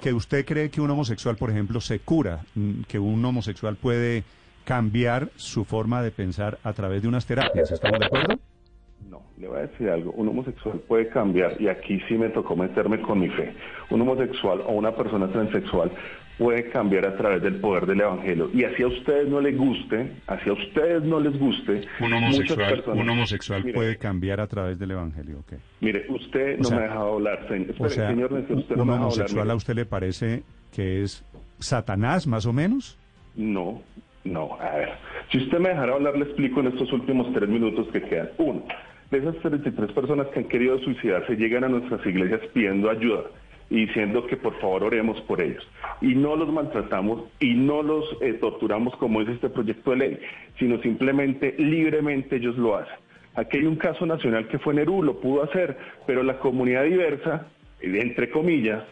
Que usted cree que un homosexual, por ejemplo, se cura, mm, que un homosexual puede cambiar su forma de pensar a través de unas terapias. ¿Estamos de acuerdo? No, le voy a decir algo. Un homosexual puede cambiar, y aquí sí me tocó meterme con mi fe. Un homosexual o una persona transexual puede cambiar a través del poder del Evangelio. Y así a ustedes no les guste, así a ustedes no les guste. Un muchas homosexual, personas- un homosexual Mire, puede cambiar a través del Evangelio. ok. Mire, usted O no sea, me ha dejado hablar, señor. O sea, señor usted no un hablar. homosexual a usted le parece que es Satanás, más o menos. No, no, a ver. Si usted me dejara hablar, le explico en estos últimos tres minutos que quedan. Uno, de esas 33 personas que han querido suicidarse llegan a nuestras iglesias pidiendo ayuda y diciendo que por favor oremos por ellos. Y no los maltratamos y no los eh, torturamos como es este proyecto de ley, sino simplemente libremente ellos lo hacen. Aquí hay un caso nacional que fue Nerú, lo pudo hacer, pero la comunidad diversa, entre comillas,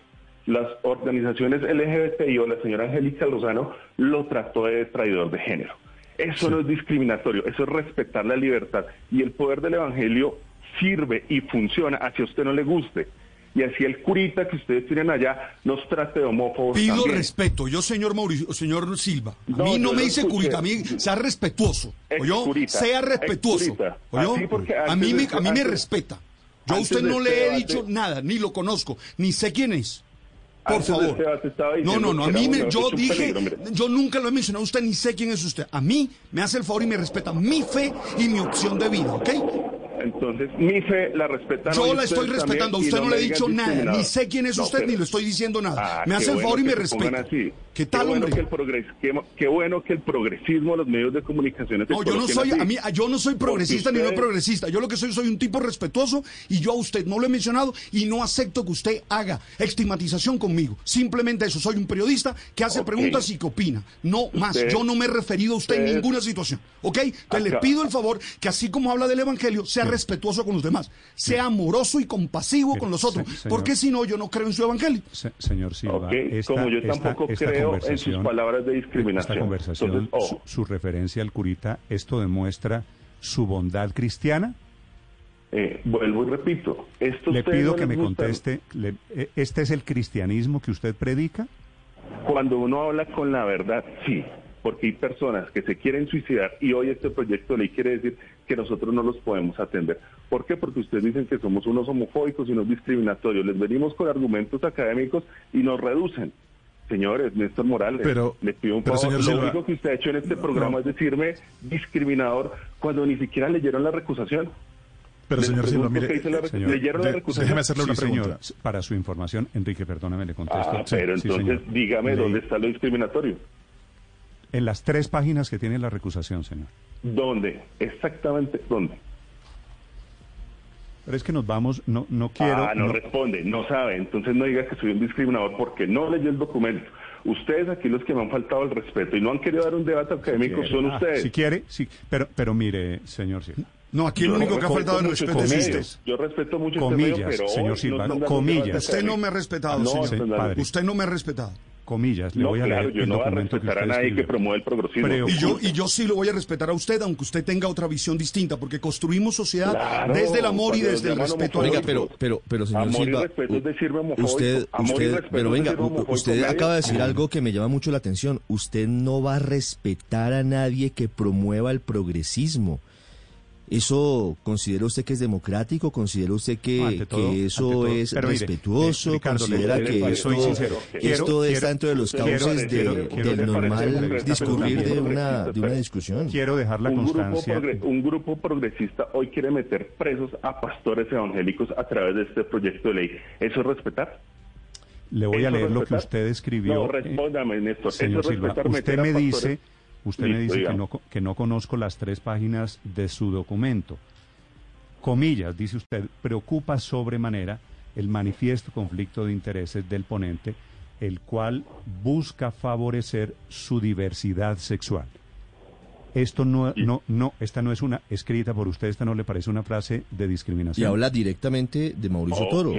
las organizaciones LGBTI o la señora Angélica Lozano lo trató de traidor de género. Eso no es discriminatorio, eso es respetar la libertad. Y el poder del Evangelio sirve y funciona, así a usted no le guste. Y así el curita que ustedes tienen allá nos trate de homófobos Pido también. respeto. Yo, señor Mauricio, señor Silva. A No, mí no yo me dice escuché. curita, a mí sea respetuoso. ¿Oyó? Excurita, Sea respetuoso. ¿Oyó? A mí, me, a mí me respeta. Yo a usted no le he dicho nada, ni lo conozco, ni sé quién es. Por Antes favor. No, no, no. A mí me, yo dije, peligro, yo nunca lo he mencionado a usted, ni sé quién es usted. A mí me hace el favor y me respeta mi fe y mi opción de vida, ¿ok? Entonces, mi fe la respetan. Yo la estoy respetando, a usted no le he dicho nada, ni sé quién es No, usted, pero- ni le estoy diciendo nada. Ah, me qué hace el bueno favor y me respeta. ¿Qué tal, bueno hombre? Que el progres, qué, qué bueno que el progresismo, los medios de comunicación... No, yo no soy, así. a mí, yo no soy progresista ni no progresista. Yo lo que soy, soy un tipo respetuoso y yo a usted no lo he mencionado y no acepto que usted haga estigmatización conmigo. Simplemente eso, soy un periodista que hace preguntas y que opina. No más, Usted- yo no me he referido a usted en ninguna situación. ¿Ok? Entonces le pido el favor que así como habla del Evangelio, sea respetuoso con los demás. Sea amoroso y compasivo con los otros. se- señor- Porque si no, yo no creo en su Evangelio. Se- señor Silva, Ok, esta, como yo esta- tampoco esta creo en sus palabras de discriminación. Esta conversación, Entonces, ojo. su, su referencia al curita, ¿esto demuestra su bondad cristiana? Eh, vuelvo y repito. Esto Le pido no que me conteste, le- eh, ¿este es el cristianismo que usted predica? Cuando uno habla con la verdad, sí, porque hay personas que se quieren suicidar y hoy este proyecto de ley quiere decir que nosotros no los podemos atender. ¿Por qué? Porque ustedes dicen que somos unos homofóbicos y unos discriminatorios. Les venimos con argumentos académicos y nos reducen. Señores, Néstor Morales, Pero- le pido un pero, favor. señor Lo Silva- único que usted ha hecho en este programa es decirme discriminador cuando ni siquiera leyeron la recusación. Pero, Les señor Silva, mire, la señor, ¿Leyeron la de- recusación? déjeme hacerle una Sí, pregunta. señor. Para su información, Enrique, perdóname, le contesto. Ah, pero sí, entonces dígame Leí- dónde está lo discriminatorio. En las tres páginas que tiene la recusación, señor. ¿Dónde? Exactamente, ¿dónde? Pero es que nos vamos, no, no quiero... ah, no, no- responde, no sabe. Entonces no diga que soy un discriminador porque no leyó el documento. Ustedes aquí los que me han faltado el respeto y no han querido dar un debate académico son Ah, ustedes. Si quiere, sí. Pero, pero mire, señor Silva. No, aquí el Yo único que ha faltado el respeto este es medio. usted. Yo respeto mucho este Comillas, medio, pero señor Silva, no comillas. Usted no me ha respetado, No, señor. Usted no me ha respetado. Comillas, le No, voy a claro, leer yo el no voy a respetar a nadie que promueve el progresismo. Pero- Y yo, y yo sí lo voy a respetar a usted, aunque usted tenga otra visión distinta, porque construimos sociedad Claro, desde el amor y desde el respeto Oiga, pero, pero, pero señor Amor y Silva, respeto es decirme homofóbico. usted, Amor y usted, pero venga, usted acaba de decir algo que me llama mucho la atención. Usted no va a respetar a nadie que promueva el progresismo. ¿Eso considera usted que es democrático? ¿Considera usted que, No, ante todo- que eso todo. es mire, respetuoso? eh, Ricardo, ¿Considera le- que le- esto, soy sincero. esto Quiero- está dentro de los cauces quiero- de- del normal discurrir de una, de una quiero- discusión? Quiero dejar la un grupo, constancia. progre- un grupo progresista hoy quiere meter presos a pastores evangélicos a través de este proyecto de ley. ¿Eso es respetar? Le voy a ¿Eso es leer lo que usted escribió. No, eh, respóndame, Néstor. Señor ¿Eso es Silva, respetar usted me pastores? Usted me dice que no, co- que no conozco las tres páginas de su documento. Comillas, dice usted, preocupa sobremanera el manifiesto conflicto de intereses del ponente, el cual busca favorecer su diversidad sexual. Esto no, no, no, esta no es una escrita por usted, esta no le parece una frase de discriminación. Y habla directamente de Mauricio Toro.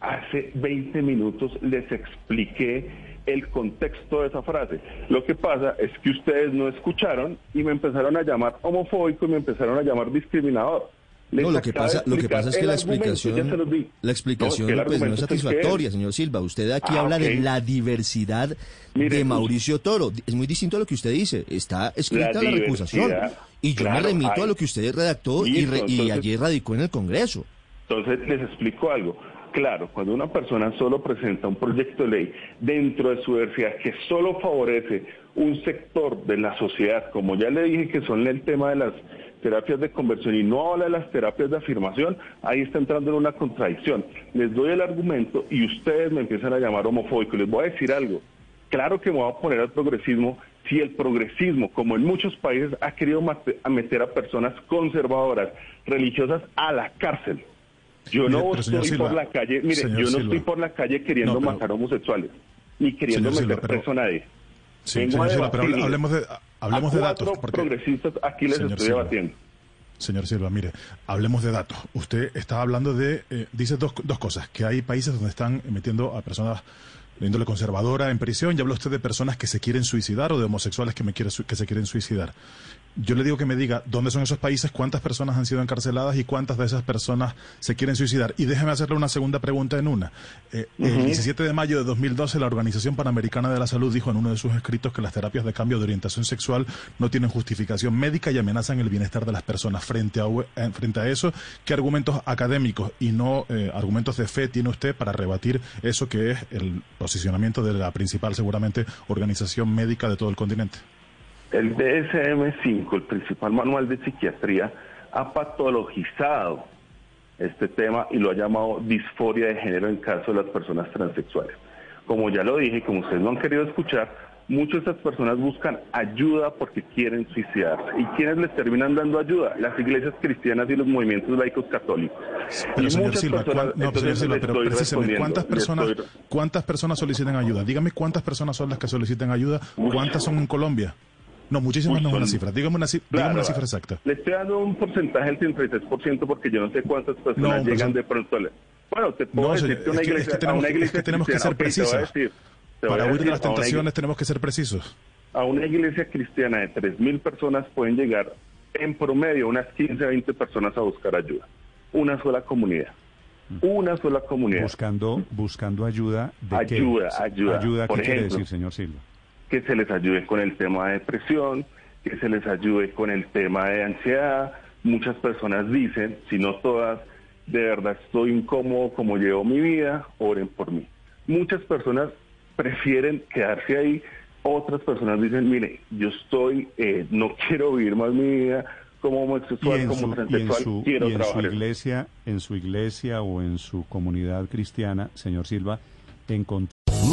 Hace 20 minutos les expliqué el contexto de esa frase. Lo que pasa es que ustedes no escucharon y me empezaron a llamar homofóbico y me empezaron a llamar discriminador. Les No, lo que de pasa, lo que pasa es que la explicación, la explicación No, es que pues, no es argumento es que satisfactoria, señor Silva. Usted aquí Ah, habla de ok. la diversidad Mire, de pues- Mauricio Toro. Es muy distinto a lo que usted dice. Está escrita la, diversidad, recusación. Y yo claro, me remito a hay- lo que usted redactó y, Listo, re- y entonces- ayer radicó en el Congreso. Entonces les explico algo. Claro, cuando una persona solo presenta un proyecto de ley dentro de su diversidad que solo favorece un sector de la sociedad, como ya le dije que son el tema de las terapias de conversión y no habla de las terapias de afirmación, ahí está entrando en una contradicción. Les doy el argumento y ustedes me empiezan a llamar homofóbico. Les voy a decir algo. Claro que me voy a poner al progresismo si el progresismo, como en muchos países, ha querido meter a personas conservadoras, religiosas, a la cárcel. Yo no estoy por la calle, mire, yo no Silva. estoy por la calle queriendo No, pero- matar homosexuales, ni queriendo Señor Silva, meter pero- preso a nadie. Sí, Vengo señor a Silva, pero hablemos de, hablemos datos. porque- progresistas aquí les estoy Silva. debatiendo. Señor Silva, mire, hablemos de datos. Usted está hablando de, eh, dice dos, dos cosas, que hay países donde están metiendo a personas de índole conservadora en prisión, y habla usted de personas que se quieren suicidar o de homosexuales que, me quiere que se quieren suicidar. Yo le digo que me diga dónde son esos países, cuántas personas han sido encarceladas y cuántas de esas personas se quieren suicidar. Y déjeme hacerle una segunda pregunta en una. Eh, El 17 de mayo de 2012, la Organización Panamericana de la Salud dijo en uno de sus escritos que las terapias de cambio de orientación sexual no tienen justificación médica y amenazan el bienestar de las personas. Frente a, eh, frente a eso, ¿qué argumentos académicos y no eh, argumentos de fe tiene usted para rebatir eso que es el posicionamiento de la principal, seguramente, organización médica de todo el continente? El DSM-5, el principal manual de psiquiatría, ha patologizado este tema y lo ha llamado disforia de género en caso de las personas transexuales. Como ya lo dije, como ustedes no han querido escuchar, muchas de estas personas buscan ayuda porque quieren suicidarse. ¿Y quiénes les terminan dando ayuda? Las iglesias cristianas y los movimientos laicos católicos. Pero Y señor muchas Silva, personas- cuán- no, señor Silva, pero precisamente, ¿cuántas personas, estoy- cuántas personas solicitan ayuda? Dígame cuántas personas son las que solicitan ayuda, cuántas son en Colombia. No, muchísimas no es una son- cifra. Dígame una, ci- dígame Claro, una cifra exacta. Le estoy dando un porcentaje del 33% porque yo no sé cuántas personas No, llegan de pronto. a la- Bueno, te puedo No, decir que una es que- es iglesia, que tenemos a una que- es que tenemos que ser precisos. Para a huir de las tentaciones iglesia- tenemos que ser precisos. a una iglesia cristiana de 3.000 personas pueden llegar en promedio unas 15 a 20 personas a buscar ayuda. Una sola comunidad. Una sola comunidad. Buscando, buscando ayuda de qué? Ayuda, ayuda. Ayuda, ¿qué Por quiere ejemplo, decir, señor Silva? Que se les ayude con el tema de depresión, que se les ayude con el tema de ansiedad. Muchas personas dicen, si no todas, de verdad estoy incómodo como llevo mi vida, oren por mí. Muchas personas prefieren quedarse ahí, otras personas dicen, mire, yo estoy, eh, no quiero vivir más mi vida como homosexual, como su, transexual, su- quiero y en su trabajar. en- iglesia, en su iglesia o en su comunidad cristiana, señor Silva, encontró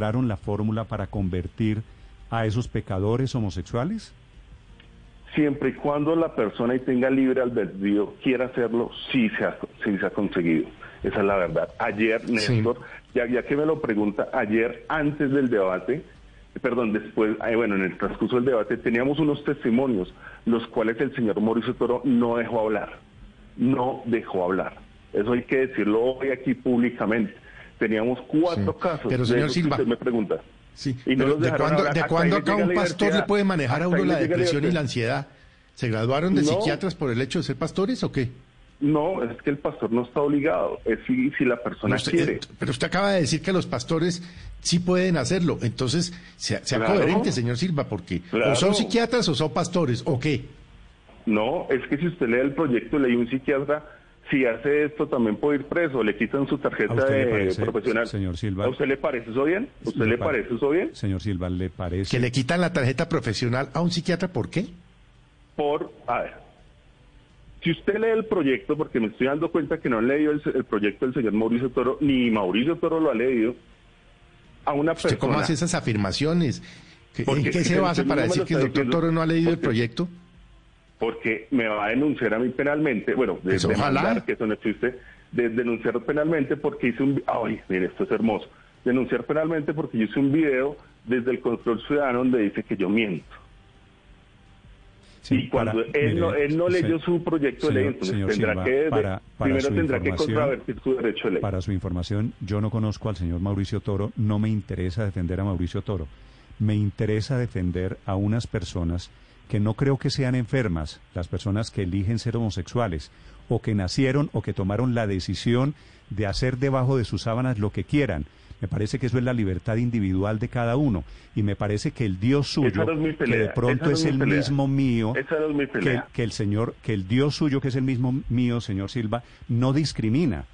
La fórmula para convertir a esos pecadores homosexuales? siempre y cuando la persona y tenga libre albedrío quiera hacerlo, sí se ha, sí se ha conseguido. Esa es la verdad. Ayer, Néstor, ya, ya que me lo pregunta, ayer antes del debate, perdón, después, bueno, en el transcurso del debate teníamos unos testimonios, los cuales el señor Mauricio Toro no dejó hablar. No dejó hablar. Eso hay que decirlo hoy aquí públicamente. Teníamos cuatro Sí. casos. Pero, señor Silva, usted me pregunta. Sí, Y no ¿de cuándo. ¿de cuándo acá un pastor le puede manejar a uno la depresión y la ansiedad? ¿Se graduaron de No. psiquiatras por el hecho de ser pastores o qué? No, es que el pastor no está obligado. Es si, si la persona Usted- quiere. eh, pero usted acaba de decir que los pastores sí pueden hacerlo. Entonces, sea, sea Claro. coherente, señor Silva, porque Claro. o son psiquiatras o son pastores, ¿o qué? No, es que si usted lee el proyecto ley, un psiquiatra si hace esto también puede ir preso, le quitan su ¿A tarjeta le de parece, profesional. señor Silva? ¿A usted le parece eso bien? ¿A usted le, pa- parece eso bien? Señor Silva, ¿le parece? Que le quitan la tarjeta profesional a un psiquiatra, ¿por qué? Por, a ver, si usted lee el proyecto, porque me estoy dando cuenta que no han leído el, el proyecto del señor Mauricio Toro, ni Mauricio Toro lo ha leído, a una ¿Usted persona... cómo hace esas afirmaciones? ¿Qué- Porque ¿En qué se basa para decir que el doctor diciendo. Toro no ha leído el proyecto? Porque me va a denunciar a mí penalmente, bueno, de, Pues ojalá. demandar, que eso no existe, de denunciar penalmente porque hice un, ay, mire, esto es hermoso, denunciar penalmente porque hice un video desde el control ciudadano donde dice que yo miento. Sí, y cuando para- él, no, él no leyó se- su proyecto de ley, entonces tendrá Silva, que, para- para primero tendrá que contravertir su derecho de ley. Para su información, yo no conozco al señor Mauricio Toro, no me interesa defender a Mauricio Toro. Me interesa defender a unas personas que no creo que sean enfermas, las personas que eligen ser homosexuales, o que nacieron o que tomaron la decisión de hacer debajo de sus sábanas lo que quieran. Me parece que eso es la libertad individual de cada uno. Y me parece que el Dios suyo, es que de pronto no es el pelea. mismo mío, es que, el Señor, que el Dios suyo, que es el mismo mío, señor Silva, no discrimina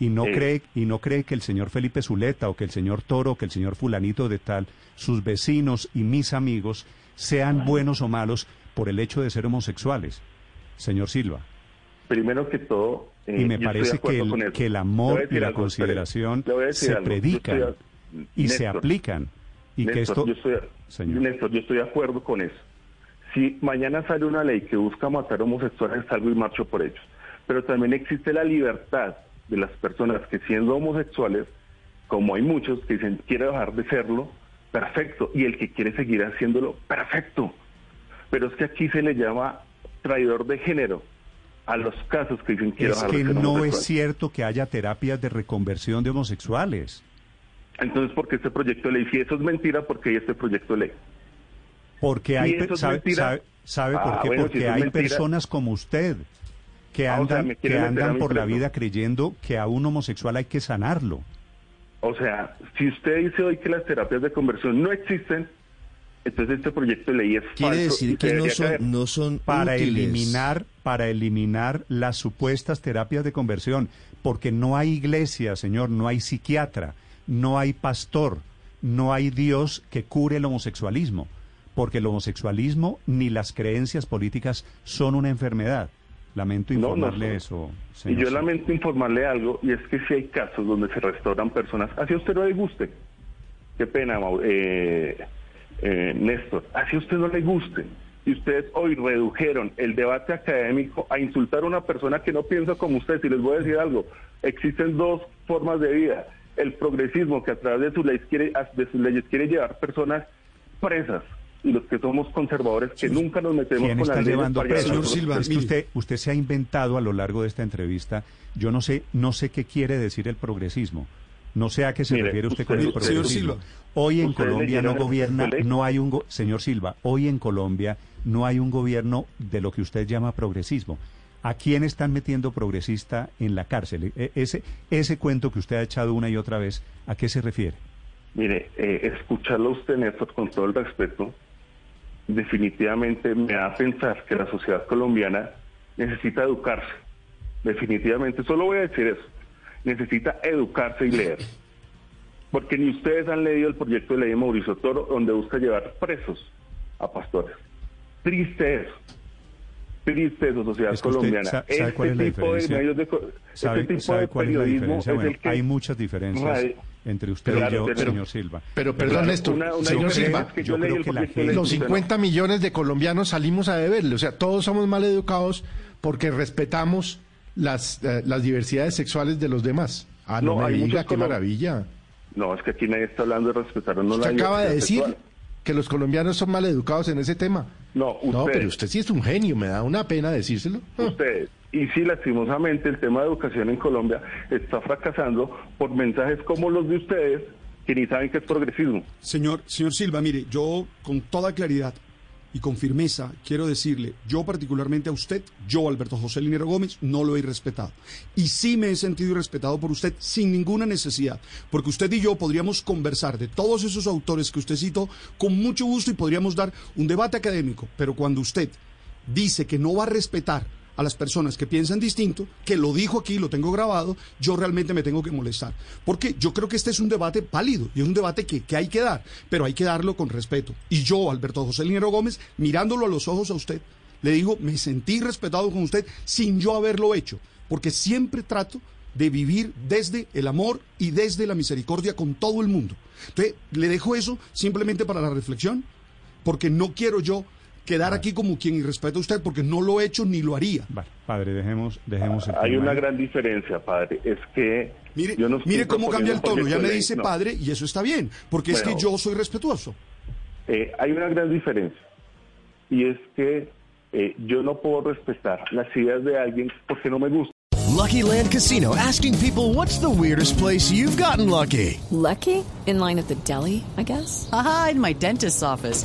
y no Sí. cree y no cree que el señor Felipe Zuleta o que el señor Toro o que el señor fulanito de tal, sus vecinos y mis amigos sean buenos o malos por el hecho de ser homosexuales. Señor Silva, Primero que todo, eh, y me estoy de parece que el, que amor y la algo, consideración se algo. Predican a- y se aplican y que esto yo estoy, Señor. Néstor, yo estoy de acuerdo con eso. Si mañana sale una ley que busca matar homosexuales, salgo y marcho por ellos. Pero también existe la libertad de las personas que siendo homosexuales, como hay muchos que dicen quiere dejar de serlo, perfecto. Y el que quiere seguir haciéndolo, perfecto. Pero es que aquí se le llama traidor de género a los casos que dicen quiero es que no es cierto que haya terapias de reconversión de homosexuales. Entonces, ¿por qué este proyecto de ley? Si eso es mentira, ¿por qué hay este proyecto de ley? Porque hay, es sabe, sabe- por Ah, qué? bueno, si Porque hay mentira. personas como usted que Ah, o sea, andan, que andan por la vida creyendo que a un homosexual hay que sanarlo. O sea, si usted dice hoy que las terapias de conversión no existen, entonces este proyecto de ley es Quiere falso decir que no son, caer. no son para útiles. eliminar para eliminar las supuestas terapias de conversión, porque no hay iglesia, señor, no hay psiquiatra, no hay pastor, no hay Dios que cure el homosexualismo, porque el homosexualismo ni las creencias políticas son una enfermedad. Lamento No, no informarle eso. Y yo lamento informarle algo, y es que si hay casos donde se restauran personas, así a usted no le guste. Qué pena, eh, eh, Néstor, así a usted no le guste. Y ustedes hoy redujeron el debate académico a insultar a una persona que no piensa como usted. Y les voy a decir algo, existen dos formas de vida. El progresismo que a través de sus leyes quiere, de sus leyes quiere llevar personas presas. Y los que somos conservadores que nunca nos metemos ¿Quién con está leyes llevando preso? Señor Silva, Es que usted, usted se ha inventado a lo largo de esta entrevista, yo no sé, no sé qué quiere decir el progresismo. No sé a qué se Mire, refiere usted, con el Señor progresismo. Silva. Hoy en Colombia no gobierna, no hay un go- señor Silva, hoy en Colombia no hay un gobierno de lo que usted llama progresismo. ¿A quién están metiendo progresista en la cárcel? E- ese, ese cuento que usted ha echado una y otra vez, ¿a qué se refiere? Mire, eh, escucharlo usted, Néstor, con todo el respeto, definitivamente me da a pensar que la sociedad colombiana necesita educarse. Definitivamente, solo voy a decir eso. Necesita educarse y leer. Porque ni ustedes han leído el proyecto de ley de Mauricio Toro, donde busca llevar presos a pastores. Triste eso. Triste eso, sociedad Es que usted colombiana. sa- ¿sabe cuál es la tipo de medios de co- ¿Sabe, este tipo de periodismo es el que hay muchas diferencias Radio- entre usted Claro, y yo, pero- señor Silva. Pero perdón, Néstor, una- una señor Silva, es que yo creo que la gente- los y usted no. 50 millones de colombianos salimos a deberle. O sea, todos somos mal educados porque respetamos las, eh, las diversidades sexuales de los demás. Ah, no, No, hay me diga, qué maravilla. No, es que aquí nadie está hablando de respetar no Usted la acaba de decir sexual. que los colombianos son mal educados en ese tema. No, No, ustedes. pero usted sí es un genio, me da una pena decírselo. Ah. Y sí, lastimosamente, el tema de educación en Colombia está fracasando por mensajes como los de ustedes que ni saben qué es progresismo. Señor, señor Silva, mire, yo con toda claridad y con firmeza quiero decirle, yo particularmente a usted, yo Alberto José Linero Gómez, no lo he respetado. Y sí me he sentido irrespetado por usted sin ninguna necesidad, porque usted y yo podríamos conversar de todos esos autores que usted citó con mucho gusto y podríamos dar un debate académico, pero cuando usted dice que no va a respetar a las personas que piensan distinto, que lo dijo aquí, lo tengo grabado, yo realmente me tengo que molestar. Porque yo creo que este es un debate pálido y es un debate que, que hay que dar, pero hay que darlo con respeto. Y yo, Alberto José Linero Gómez, mirándolo a los ojos a usted, le digo, me sentí respetado con usted sin yo haberlo hecho, porque siempre trato de vivir desde el amor y desde la misericordia con todo el mundo. Entonces, le dejo eso simplemente para la reflexión, porque no quiero yo quedar aquí como quien irrespeta a usted, porque no lo he hecho ni lo haría. Vale, padre, dejemos, dejemos el Hay tema una ahí. gran diferencia, padre. Es que Mire, yo no estoy mire cómo cambia el tono, ya me dice no. padre y eso está bien, porque es Bueno. que yo soy respetuoso. Eh, hay una gran diferencia y es que eh, yo no puedo respetar las ideas de alguien porque no me gusta. Lucky Land Casino asking people what's the weirdest place you've gotten lucky? Lucky? In line at the deli, I guess? Aha, in my dentist's office.